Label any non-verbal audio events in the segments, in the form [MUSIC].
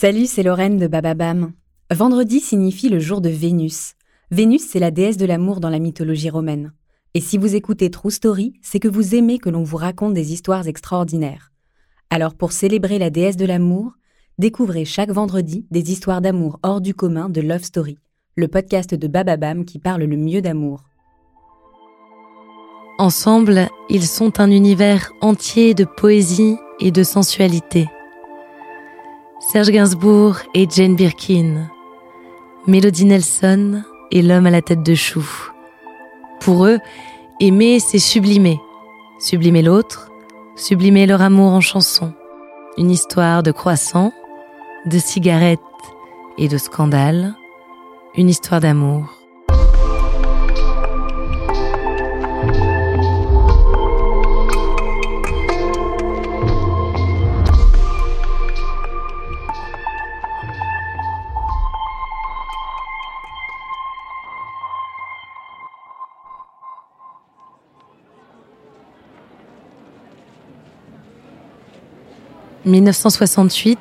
Salut, c'est Lorraine de Bababam. Vendredi signifie le jour de Vénus. Vénus, c'est la déesse de l'amour dans la mythologie romaine. Et si vous écoutez True Story, c'est que vous aimez que l'on vous raconte des histoires extraordinaires. Alors pour célébrer la déesse de l'amour, découvrez chaque vendredi des histoires d'amour hors du commun de Love Story, le podcast de Bababam qui parle le mieux d'amour. Ensemble, ils sont un univers entier de poésie et de sensualité. Serge Gainsbourg et Jane Birkin, Melody Nelson et l'homme à la tête de chou. Pour eux, aimer, c'est sublimer. Sublimer l'autre, sublimer leur amour en chanson. Une histoire de croissant, de cigarettes et de scandales. Une histoire d'amour. « 1968,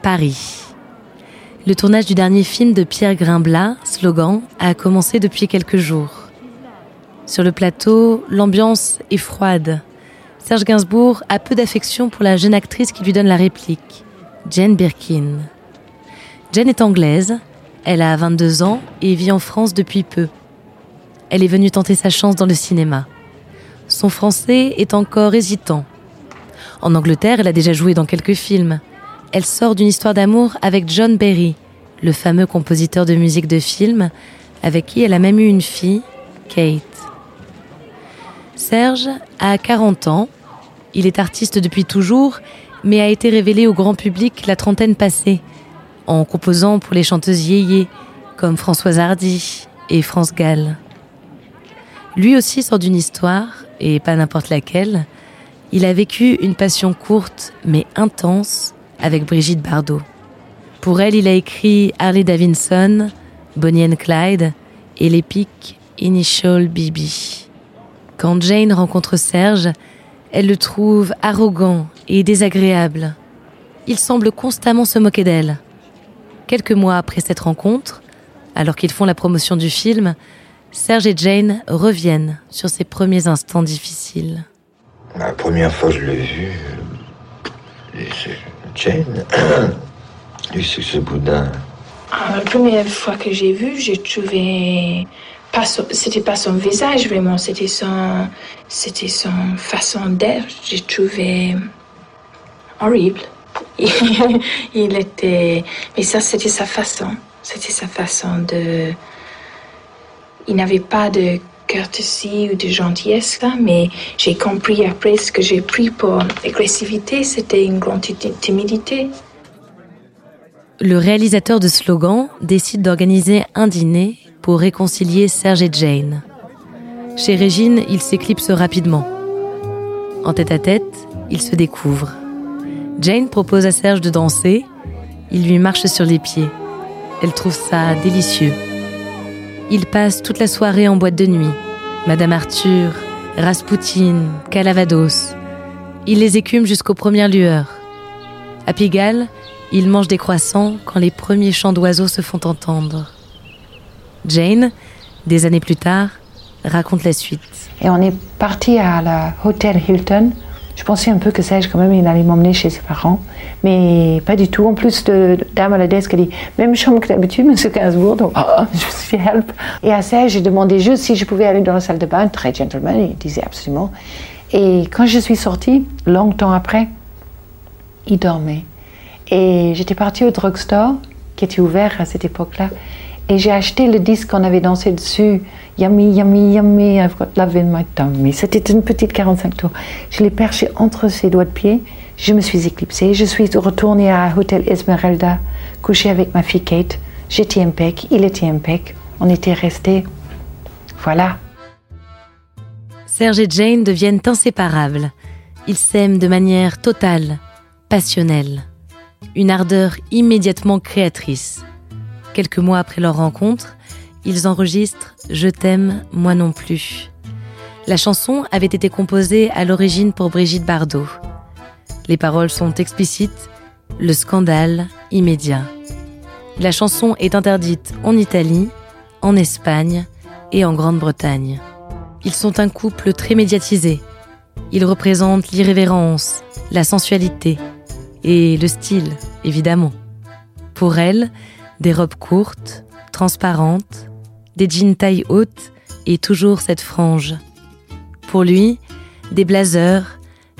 Paris. Le tournage du dernier film de Pierre Grimblat, Slogan, a commencé depuis quelques jours. Sur le plateau, l'ambiance est froide. Serge Gainsbourg a peu d'affection pour la jeune actrice qui lui donne la réplique, Jane Birkin. Jane est anglaise, elle a 22 ans et vit en France depuis peu. Elle est venue tenter sa chance dans le cinéma. Son français est encore hésitant. En Angleterre, elle a déjà joué dans quelques films. Elle sort d'une histoire d'amour avec John Berry, le fameux compositeur de musique de film, avec qui elle a même eu une fille, Kate. Serge a 40 ans. Il est artiste depuis toujours, mais a été révélé au grand public la trentaine passée, en composant pour les chanteuses yéyé, comme Françoise Hardy et France Gall. Lui aussi sort d'une histoire, et pas n'importe laquelle. Il a vécu une passion courte mais intense avec Brigitte Bardot. Pour elle, il a écrit Harley Davidson, Bonnie and Clyde et l'épique Initial BB. Quand Jane rencontre Serge, elle le trouve arrogant et désagréable. Il semble constamment se moquer d'elle. Quelques mois après cette rencontre, alors qu'ils font la promotion du film, Serge et Jane reviennent sur ces premiers instants difficiles. La première fois que je l'ai vu, c'est Jane. Lui, c'est ce boudin. Ah, la première fois que j'ai vu, j'ai trouvé pas c'était pas son visage vraiment, c'était son c'était son façon d'être. J'ai trouvé horrible. [LAUGHS] Il était mais ça c'était sa façon, c'était sa façon de il n'avait pas de courtoisie ou de gentillesse là, mais j'ai compris après ce que j'ai pris pour agressivité, c'était une grande ti- timidité. Le réalisateur de Slogan décide d'organiser un dîner pour réconcilier Serge et Jane. Chez Régine, il s'éclipse rapidement. En tête à tête, ils se découvrent. Jane propose à Serge de danser. Il lui marche sur les pieds. Elle trouve ça délicieux. Ils passent toute la soirée en boîte de nuit. Madame Arthur, Raspoutine, Calavados. Il les écume jusqu'aux premières lueurs. À Pigalle, ils mangent des croissants quand les premiers chants d'oiseaux se font entendre. Jane, des années plus tard, raconte la suite. Et on est parti à la Hotel Hilton. Je pensais un peu que Serge, quand même, il allait m'emmener chez ses parents. Mais pas du tout. En plus, de dame à la desk a dit même chambre que d'habitude, monsieur Gainsbourg. Donc, oh, je suis help. Et à Serge, j'ai demandé juste si je pouvais aller dans la salle de bain. Très gentleman, il disait absolument. Et quand je suis sortie, longtemps après, il dormait. Et j'étais partie au drugstore, qui était ouvert à cette époque-là. Et j'ai acheté le disque qu'on avait dansé dessus. Yummy, yummy, yummy, I've got love in my tummy. C'était une petite 45 tours. Je l'ai perché entre ses doigts de pied. Je me suis éclipsée. Je suis retournée à Hotel Esmeralda, couchée avec ma fille Kate. J'étais impec, il était impec. On était restés. Voilà. Serge et Jane deviennent inséparables. Ils s'aiment de manière totale, passionnelle. Une ardeur immédiatement créatrice. Quelques mois après leur rencontre, ils enregistrent Je t'aime, moi non plus. La chanson avait été composée à l'origine pour Brigitte Bardot. Les paroles sont explicites, le scandale immédiat. La chanson est interdite en Italie, en Espagne et en Grande-Bretagne. Ils sont un couple très médiatisé. Ils représentent l'irrévérence, la sensualité et le style, évidemment. Pour elle, des robes courtes, transparentes, des jeans taille haute et toujours cette frange. Pour lui, des blazers,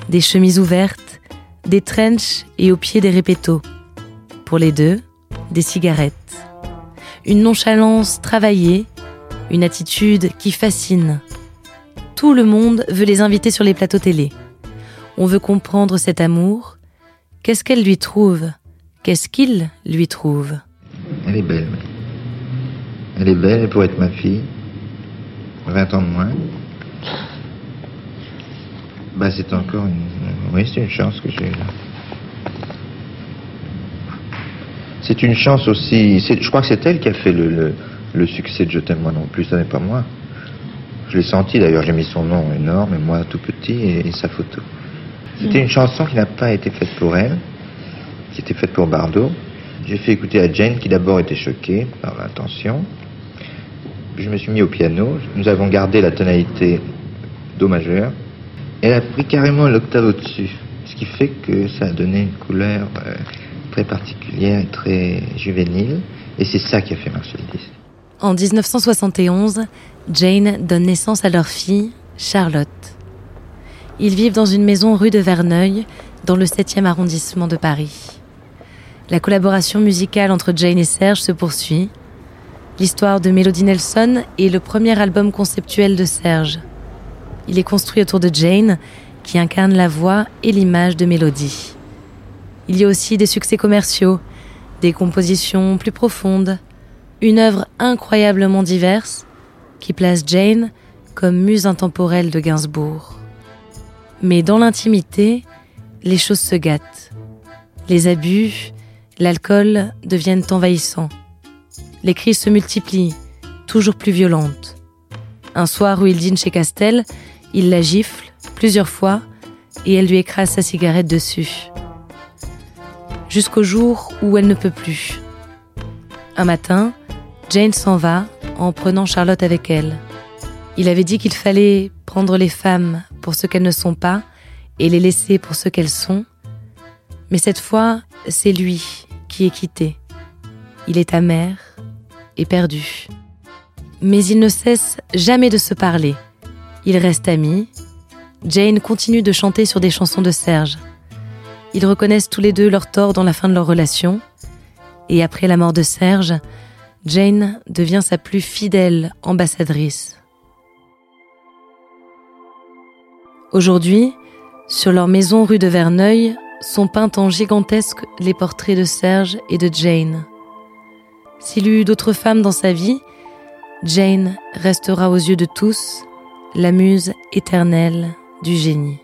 des chemises ouvertes, des trenches et au pied des répétos. Pour les deux, des cigarettes. Une nonchalance travaillée, une attitude qui fascine. Tout le monde veut les inviter sur les plateaux télé. On veut comprendre cet amour. Qu'est-ce qu'elle lui trouve? Qu'est-ce qu'il lui trouve? Elle est belle. Elle est belle, elle pourrait être ma fille. 20 ans de moins. Bah, c'est encore une. Oui, c'est une chance que j'ai. C'est une chance aussi. Je crois que c'est elle qui a fait le, succès de Je t'aime moi non plus, ce n'est pas moi. Je l'ai senti d'ailleurs, j'ai mis son nom énorme et moi tout petit et, sa photo. C'était une chanson qui n'a pas été faite pour elle, qui était faite pour Bardot. J'ai fait écouter à Jane qui d'abord était choquée par l'intention. Je me suis mis au piano. Nous avons gardé la tonalité Do majeur. Elle a pris carrément l'octave au-dessus. Ce qui fait que ça a donné une couleur euh, très particulière et très juvénile. Et c'est ça qui a fait marcher le. En 1971, Jane donne naissance à leur fille, Charlotte. Ils vivent dans une maison rue de Verneuil, dans le 7e arrondissement de Paris. La collaboration musicale entre Jane et Serge se poursuit. L'histoire de Melody Nelson est le premier album conceptuel de Serge. Il est construit autour de Jane, qui incarne la voix et l'image de Melody. Il y a aussi des succès commerciaux, des compositions plus profondes, une œuvre incroyablement diverse qui place Jane comme muse intemporelle de Gainsbourg. Mais dans l'intimité, les choses se gâtent. Les abus, l'alcool deviennent envahissants. Les crises se multiplient, toujours plus violentes. Un soir où il dîne chez Castel, il la gifle plusieurs fois et elle lui écrase sa cigarette dessus. Jusqu'au jour où elle ne peut plus. Un matin, Jane s'en va en prenant Charlotte avec elle. Il avait dit qu'il fallait prendre les femmes pour ce qu'elles ne sont pas et les laisser pour ce qu'elles sont. Mais cette fois, c'est lui est quitté. Il est amer et perdu. Mais ils ne cessent jamais de se parler. Ils restent amis. Jane continue de chanter sur des chansons de Serge. Ils reconnaissent tous les deux leur tort dans la fin de leur relation. Et après la mort de Serge, Jane devient sa plus fidèle ambassadrice. Aujourd'hui, sur leur maison rue de Verneuil, sont peints en gigantesque les portraits de Serge et de Jane. S'il eut d'autres femmes dans sa vie, Jane restera aux yeux de tous la muse éternelle du génie.